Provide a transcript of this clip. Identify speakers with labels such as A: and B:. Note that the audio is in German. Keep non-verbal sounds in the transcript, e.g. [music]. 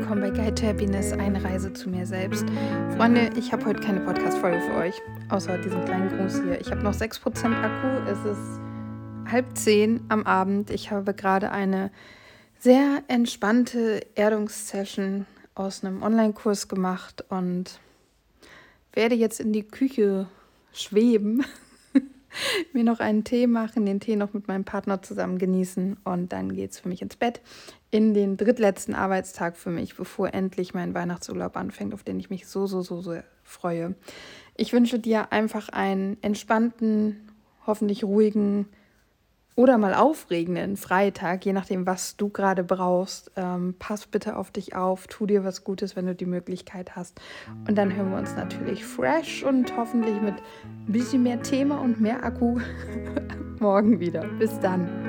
A: Guide to Happiness, eine Reise zu mir selbst. Freunde, ich habe heute keine Podcast-Folge für euch, außer diesen kleinen Gruß hier. Ich habe noch 6% Akku, es ist halb zehn am Abend. Ich habe gerade eine sehr entspannte Erdungssession aus einem Online-Kurs gemacht und werde jetzt in die Küche schweben [laughs] [laughs] mir noch einen Tee machen, den Tee noch mit meinem Partner zusammen genießen und dann geht es für mich ins Bett in den drittletzten Arbeitstag für mich, bevor endlich mein Weihnachtsurlaub anfängt, auf den ich mich so, so, so, so freue. Ich wünsche dir einfach einen entspannten, hoffentlich ruhigen, oder mal aufregenden Freitag, je nachdem, was du gerade brauchst. Ähm, pass bitte auf dich auf, tu dir was Gutes, wenn du die Möglichkeit hast. Und dann hören wir uns natürlich fresh und hoffentlich mit ein bisschen mehr Thema und mehr Akku [laughs] morgen wieder. Bis dann.